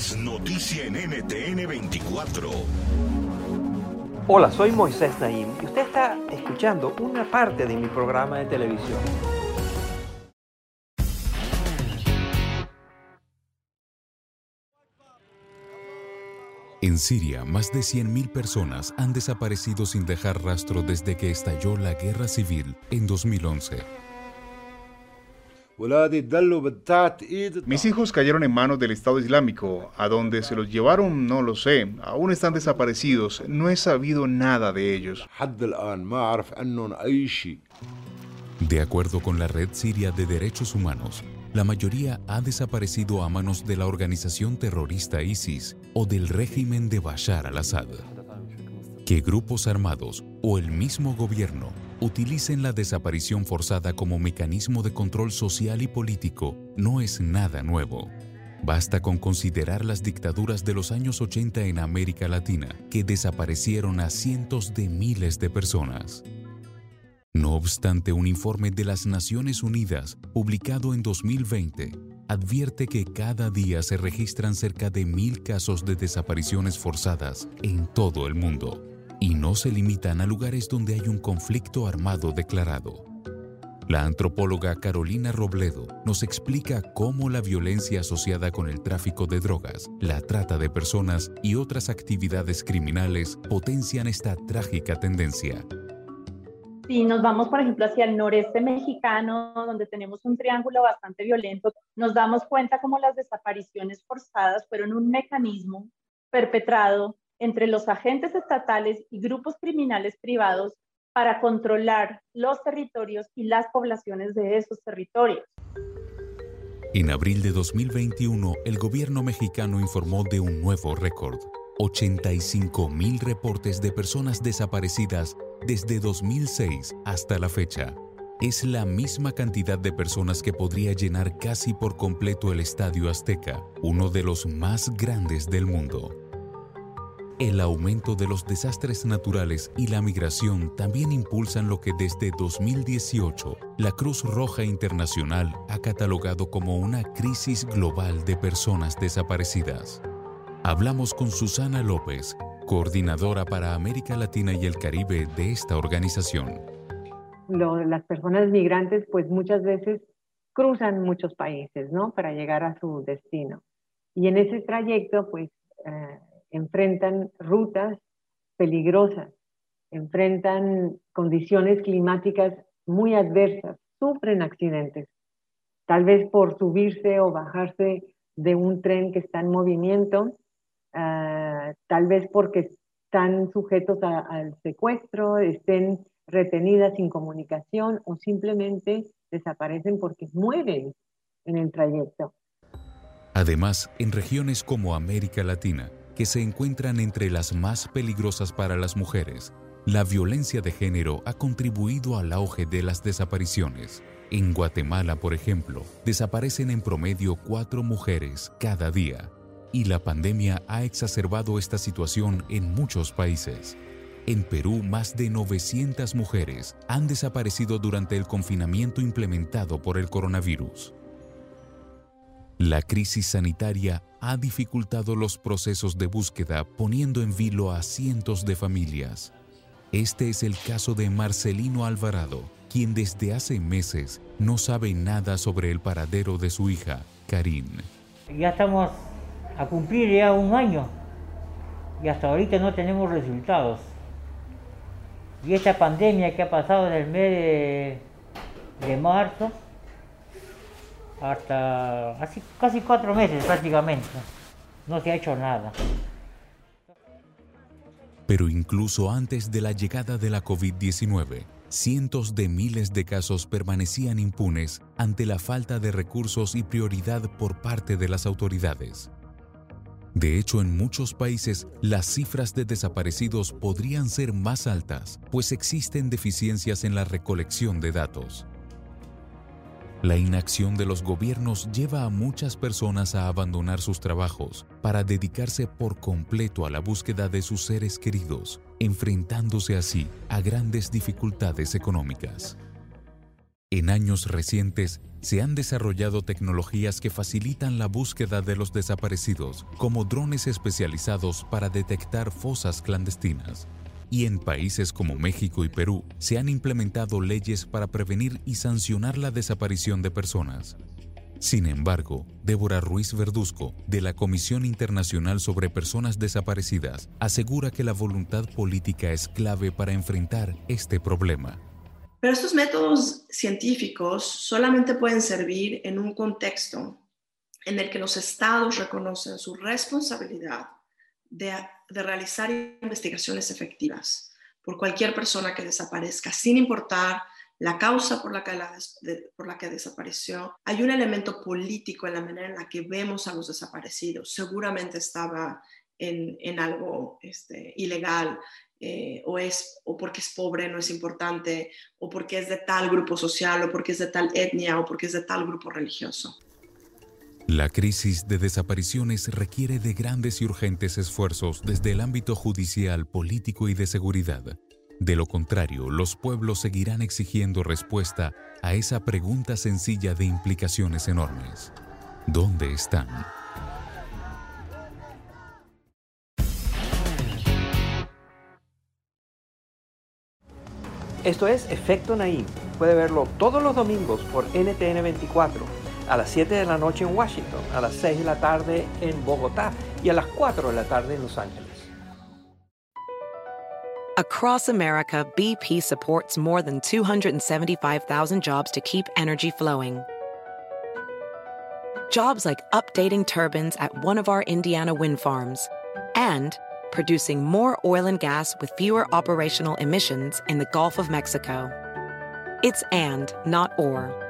Es noticia en NTN 24. Hola, soy Moisés Naim y usted está escuchando una parte de mi programa de televisión. En Siria, más de 100.000 personas han desaparecido sin dejar rastro desde que estalló la guerra civil en 2011. Mis hijos cayeron en manos del Estado Islámico. A dónde se los llevaron no lo sé. Aún están desaparecidos. No he sabido nada de ellos. De acuerdo con la Red Siria de Derechos Humanos, la mayoría ha desaparecido a manos de la organización terrorista ISIS o del régimen de Bashar al-Assad. Que grupos armados o el mismo gobierno utilicen la desaparición forzada como mecanismo de control social y político no es nada nuevo. Basta con considerar las dictaduras de los años 80 en América Latina, que desaparecieron a cientos de miles de personas. No obstante, un informe de las Naciones Unidas, publicado en 2020, advierte que cada día se registran cerca de mil casos de desapariciones forzadas en todo el mundo, y no se limitan a lugares donde hay un conflicto armado declarado. La antropóloga Carolina Robledo nos explica cómo la violencia asociada con el tráfico de drogas, la trata de personas y otras actividades criminales potencian esta trágica tendencia. Si nos vamos, por ejemplo, hacia el noreste mexicano, donde tenemos un triángulo bastante violento, nos damos cuenta cómo las desapariciones forzadas fueron un mecanismo perpetrado entre los agentes estatales y grupos criminales privados para controlar los territorios y las poblaciones de esos territorios. En abril de 2021, el gobierno mexicano informó de un nuevo récord. 85 mil reportes de personas desaparecidas desde 2006 hasta la fecha. Es la misma cantidad de personas que podría llenar casi por completo el Estadio Azteca, uno de los más grandes del mundo. El aumento de los desastres naturales y la migración también impulsan lo que desde 2018 la Cruz Roja Internacional ha catalogado como una crisis global de personas desaparecidas. Hablamos con Susana López, coordinadora para América Latina y el Caribe de esta organización. las personas migrantes pues muchas veces cruzan muchos países, ¿no? Para llegar a su destino. Y en ese trayecto pues eh, enfrentan rutas peligrosas, enfrentan condiciones climáticas muy adversas, sufren accidentes, tal vez por subirse o bajarse de un tren que está en movimiento Ah, tal vez porque están sujetos al secuestro, estén retenidas sin comunicación o simplemente desaparecen porque mueren en el trayecto. Además, en regiones como América Latina, que se encuentran entre las más peligrosas para las mujeres, la violencia de género ha contribuido al auge de las desapariciones. En Guatemala, por ejemplo, desaparecen en promedio cuatro mujeres cada día y la pandemia ha exacerbado esta situación en muchos países. En Perú, más de 900 mujeres han desaparecido durante el confinamiento implementado por el coronavirus. La crisis sanitaria ha dificultado los procesos de búsqueda poniendo en vilo a cientos de familias. Este es el caso de Marcelino Alvarado, quien desde hace meses no sabe nada sobre el paradero de su hija, Karin. Ya estamos a cumplir ya un año y hasta ahorita no tenemos resultados. Y esta pandemia que ha pasado en el mes de, marzo hasta casi cuatro meses prácticamente, no se ha hecho nada. Pero incluso antes de la llegada de la COVID-19, cientos de miles de casos permanecían impunes ante la falta de recursos y prioridad por parte de las autoridades. De hecho, en muchos países las cifras de desaparecidos podrían ser más altas, pues existen deficiencias en la recolección de datos. La inacción de los gobiernos lleva a muchas personas a abandonar sus trabajos para dedicarse por completo a la búsqueda de sus seres queridos, enfrentándose así a grandes dificultades económicas. En años recientes se han desarrollado tecnologías que facilitan la búsqueda de los desaparecidos, como drones especializados para detectar fosas clandestinas, y en países como México y Perú se han implementado leyes para prevenir y sancionar la desaparición de personas. Sin embargo, Débora Ruiz Verduzco, de la Comisión Internacional sobre Personas Desaparecidas, asegura que la voluntad política es clave para enfrentar este problema. Pero estos métodos científicos solamente pueden servir en un contexto en el que los estados reconocen su responsabilidad de, realizar investigaciones efectivas por cualquier persona que desaparezca, sin importar la causa por la, que por la que desapareció. Hay un elemento político en la manera en la que vemos a los desaparecidos. Seguramente estaba en, algo este, ilegal, eh, o, es, o porque es pobre no es importante, o porque es de tal grupo social, o porque es de tal etnia, o porque es de tal grupo religioso. La crisis de desapariciones requiere de grandes y urgentes esfuerzos desde el ámbito judicial, político y de seguridad. De lo contrario, los pueblos seguirán exigiendo respuesta a esa pregunta sencilla de implicaciones enormes. ¿Dónde están? Esto es Efecto Naim. Puede verlo todos los domingos por NTN 24 a las 7 de la noche en Washington, a las 6 de la tarde en Bogotá y a las 4 de la tarde en Los Ángeles. Across America, BP supports more than 275,000 jobs to keep energy flowing. Jobs like updating turbines at one of our Indiana wind farms and producing more oil and gas with fewer operational emissions in the Gulf of Mexico. It's and, not or.